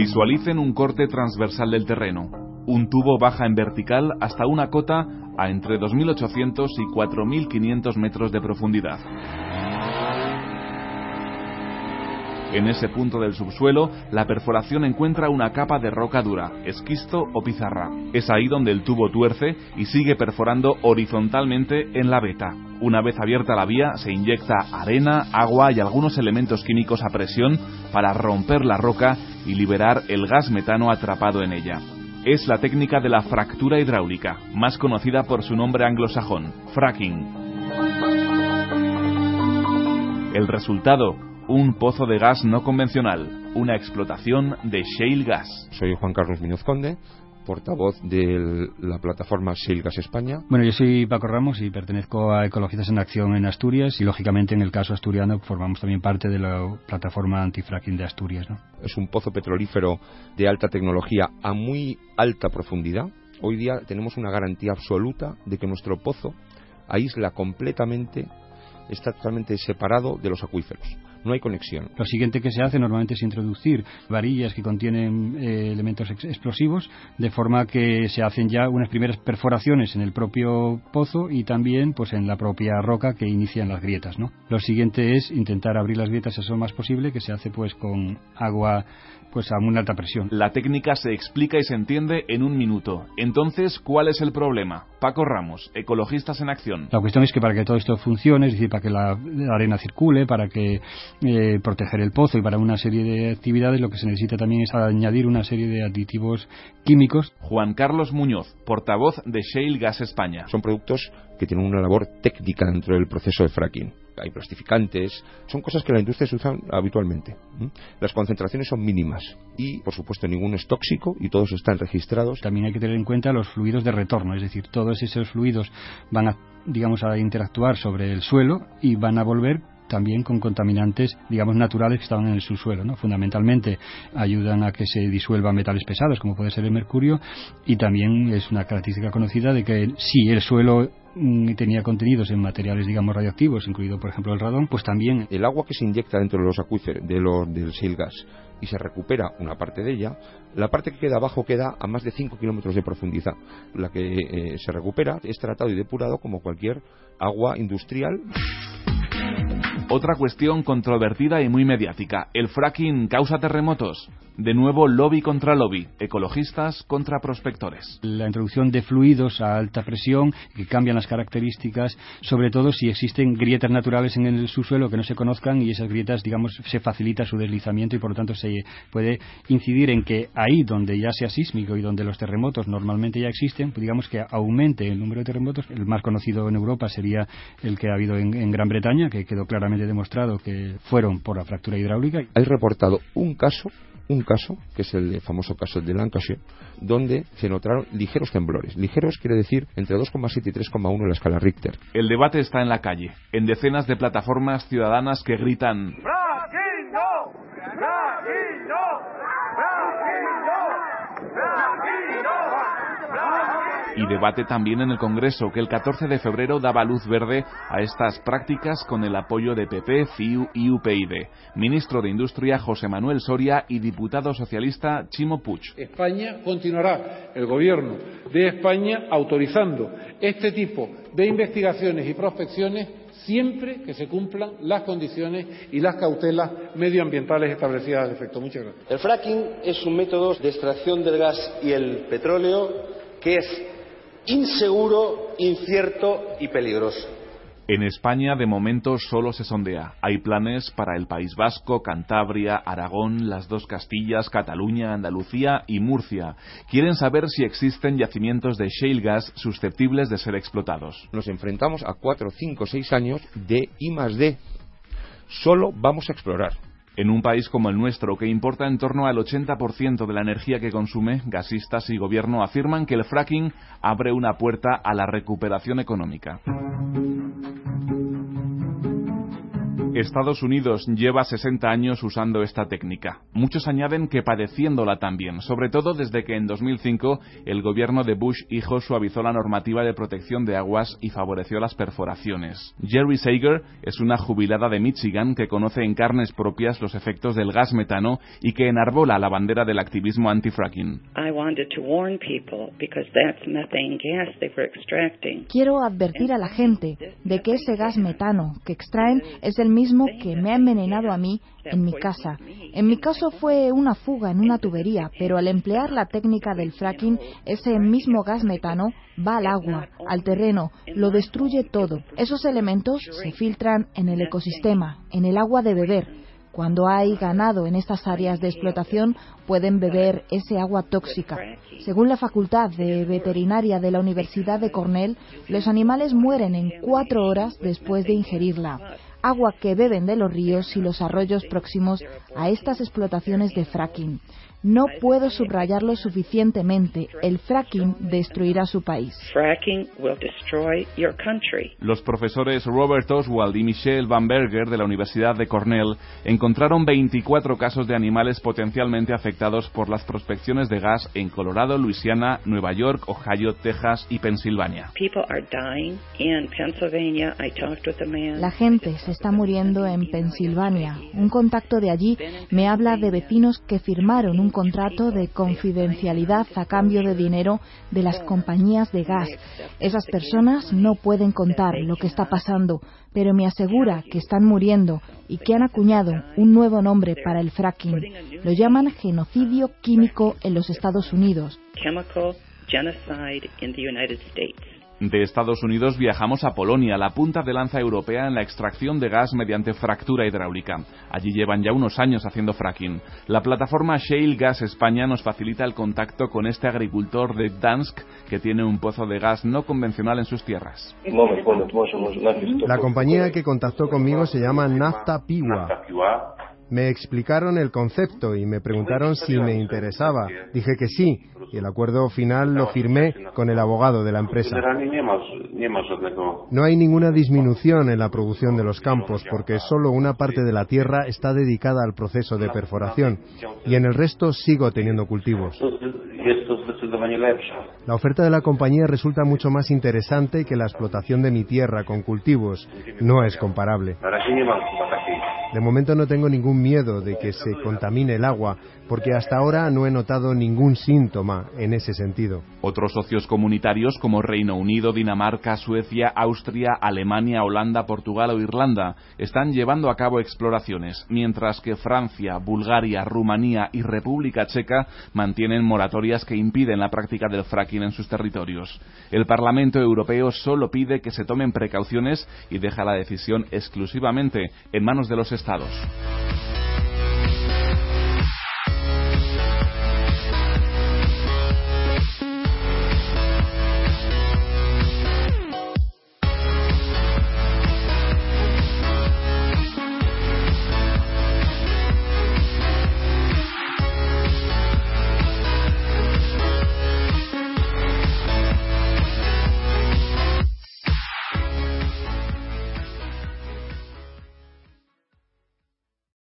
Visualicen un corte transversal del terreno. Un tubo baja en vertical hasta una cota a entre 2.800 y 4.500 metros de profundidad. En ese punto del subsuelo, la perforación encuentra una capa de roca dura, esquisto o pizarra. Es ahí donde el tubo tuerce y sigue perforando horizontalmente en la veta. Una vez abierta la vía, se inyecta arena, agua y algunos elementos químicos a presión para romper la roca y liberar el gas metano atrapado en ella. Es la técnica de la fractura hidráulica, más conocida por su nombre anglosajón, fracking. El resultado, un pozo de gas no convencional, una explotación de shale gas. Soy Juan Carlos Muñoz portavoz de la plataforma Shale Gas España. Bueno, yo soy Paco Ramos y pertenezco a Ecologistas en Acción en Asturias y, lógicamente, en el caso asturiano formamos también parte de la plataforma antifracking de Asturias. ¿no? Es un pozo petrolífero de alta tecnología a muy alta profundidad. Hoy día tenemos una garantía absoluta de que nuestro pozo aísla completamente, está totalmente separado de los acuíferos no hay conexión. Lo siguiente que se hace normalmente es introducir varillas que contienen eh, elementos explosivos, de forma que se hacen ya unas primeras perforaciones en el propio pozo y también pues en la propia roca que inician las grietas. ¿no? Lo siguiente es intentar abrir las grietas eso más posible, que se hace pues con agua pues a muy alta presión. La técnica se explica y se entiende en un minuto. Entonces, ¿cuál es el problema? Paco Ramos, Ecologistas en Acción. La cuestión es que para que todo esto funcione, es decir, para que la, arena circule, para que eh, proteger el pozo y para una serie de actividades, lo que se necesita también es añadir una serie de aditivos químicos. Juan Carlos Muñoz, portavoz de Shale Gas España. Son productos que tienen una labor técnica dentro del proceso de fracking hay plastificantes, son cosas que la industria se usa habitualmente. Las concentraciones son mínimas y, por supuesto, ninguno es tóxico y todos están registrados. También hay que tener en cuenta los fluidos de retorno, es decir, todos esos fluidos van a, digamos, a interactuar sobre el suelo y van a volver también con contaminantes, digamos, naturales que estaban en el subsuelo. ¿no? Fundamentalmente ayudan a que se disuelvan metales pesados, como puede ser el mercurio, y también es una característica conocida de que si el suelo mm, tenía contenidos en materiales, digamos, radioactivos, incluido, por ejemplo, el radón, pues también... El agua que se inyecta dentro de los acuíferos, de los, del shale gas, y se recupera una parte de ella, la parte que queda abajo queda a más de 5 kilómetros de profundidad. La que eh, se recupera es tratado y depurado como cualquier agua industrial. Otra cuestión controvertida y muy mediática. ¿El fracking causa terremotos? De nuevo, lobby contra lobby, ecologistas contra prospectores. La introducción de fluidos a alta presión que cambian las características, sobre todo si existen grietas naturales en el subsuelo que no se conozcan y esas grietas, digamos, se facilita su deslizamiento y por lo tanto se puede incidir en que ahí donde ya sea sísmico y donde los terremotos normalmente ya existen, pues digamos que aumente el número de terremotos. El más conocido en Europa sería el que ha habido en, en Gran Bretaña, que quedó claramente demostrado que fueron por la fractura hidráulica. Hay reportado un caso un caso, que es el famoso caso de Lancashire, donde se notaron ligeros temblores. Ligeros quiere decir entre 2,7 y 3,1 en la escala Richter. El debate está en la calle, en decenas de plataformas ciudadanas que gritan y debate también en el Congreso, que el 14 de febrero daba luz verde a estas prácticas con el apoyo de PP, CIU y UPyD. Ministro de Industria José Manuel Soria y diputado socialista Chimo Puig. España continuará, el Gobierno de España, autorizando este tipo de investigaciones y prospecciones siempre que se cumplan las condiciones y las cautelas medioambientales establecidas al efecto. Muchas gracias. El fracking es un método de extracción del gas y el petróleo que es inseguro, incierto y peligroso. En España de momento solo se sondea. Hay planes para el País Vasco, Cantabria, Aragón, las dos Castillas, Cataluña, Andalucía y Murcia. Quieren saber si existen yacimientos de shale gas susceptibles de ser explotados. Nos enfrentamos a cuatro, cinco, seis años de I más D. Solo vamos a explorar. En un país como el nuestro, que importa en torno al 80% de la energía que consume, gasistas y gobierno afirman que el fracking abre una puerta a la recuperación económica. Estados Unidos lleva 60 años usando esta técnica. Muchos añaden que padeciéndola también, sobre todo desde que en 2005 el gobierno de Bush hijo suavizó la normativa de protección de aguas y favoreció las perforaciones. Jerry Sager es una jubilada de Michigan que conoce en carnes propias los efectos del gas metano y que enarbola la bandera del activismo anti-fracking. Quiero advertir a la gente de que ese gas metano que extraen es el mismo que me ha envenenado a mí en mi casa. En mi caso fue una fuga en una tubería, pero al emplear la técnica del fracking, ese mismo gas metano va al agua, al terreno, lo destruye todo. Esos elementos se filtran en el ecosistema, en el agua de beber. Cuando hay ganado en estas áreas de explotación, pueden beber ese agua tóxica. Según la Facultad de Veterinaria de la Universidad de Cornell, los animales mueren en cuatro horas después de ingerirla agua que beben de los ríos y los arroyos próximos a estas explotaciones de fracking. No puedo subrayarlo suficientemente. El fracking destruirá su país. Los profesores Robert Oswald y Michelle Van Berger de la Universidad de Cornell encontraron 24 casos de animales potencialmente afectados por las prospecciones de gas en Colorado, Luisiana, Nueva York, Ohio, Texas y Pensilvania. La gente se está muriendo en Pensilvania. Un contacto de allí me habla de vecinos que firmaron un contrato de confidencialidad a cambio de dinero de las compañías de gas. Esas personas no pueden contar lo que está pasando, pero me asegura que están muriendo y que han acuñado un nuevo nombre para el fracking. Lo llaman genocidio químico en los Estados Unidos. De Estados Unidos viajamos a Polonia, la punta de lanza europea en la extracción de gas mediante fractura hidráulica. Allí llevan ya unos años haciendo fracking. La plataforma Shale Gas España nos facilita el contacto con este agricultor de Gdansk que tiene un pozo de gas no convencional en sus tierras. La compañía que contactó conmigo se llama Nafta Piwa. Me explicaron el concepto y me preguntaron si me interesaba. Dije que sí, y el acuerdo final lo firmé con el abogado de la empresa. No hay ninguna disminución en la producción de los campos porque solo una parte de la tierra está dedicada al proceso de perforación y en el resto sigo teniendo cultivos. La oferta de la compañía resulta mucho más interesante que la explotación de mi tierra con cultivos. No es comparable. De momento no tengo ningún miedo de que se contamine el agua, porque hasta ahora no he notado ningún síntoma en ese sentido. Otros socios comunitarios como Reino Unido, Dinamarca, Suecia, Austria, Alemania, Holanda, Portugal o Irlanda están llevando a cabo exploraciones, mientras que Francia, Bulgaria, Rumanía y República Checa mantienen moratorias que impiden la práctica del fracking en sus territorios. El Parlamento Europeo solo pide que se tomen precauciones y deja la decisión exclusivamente en manos de los Estados.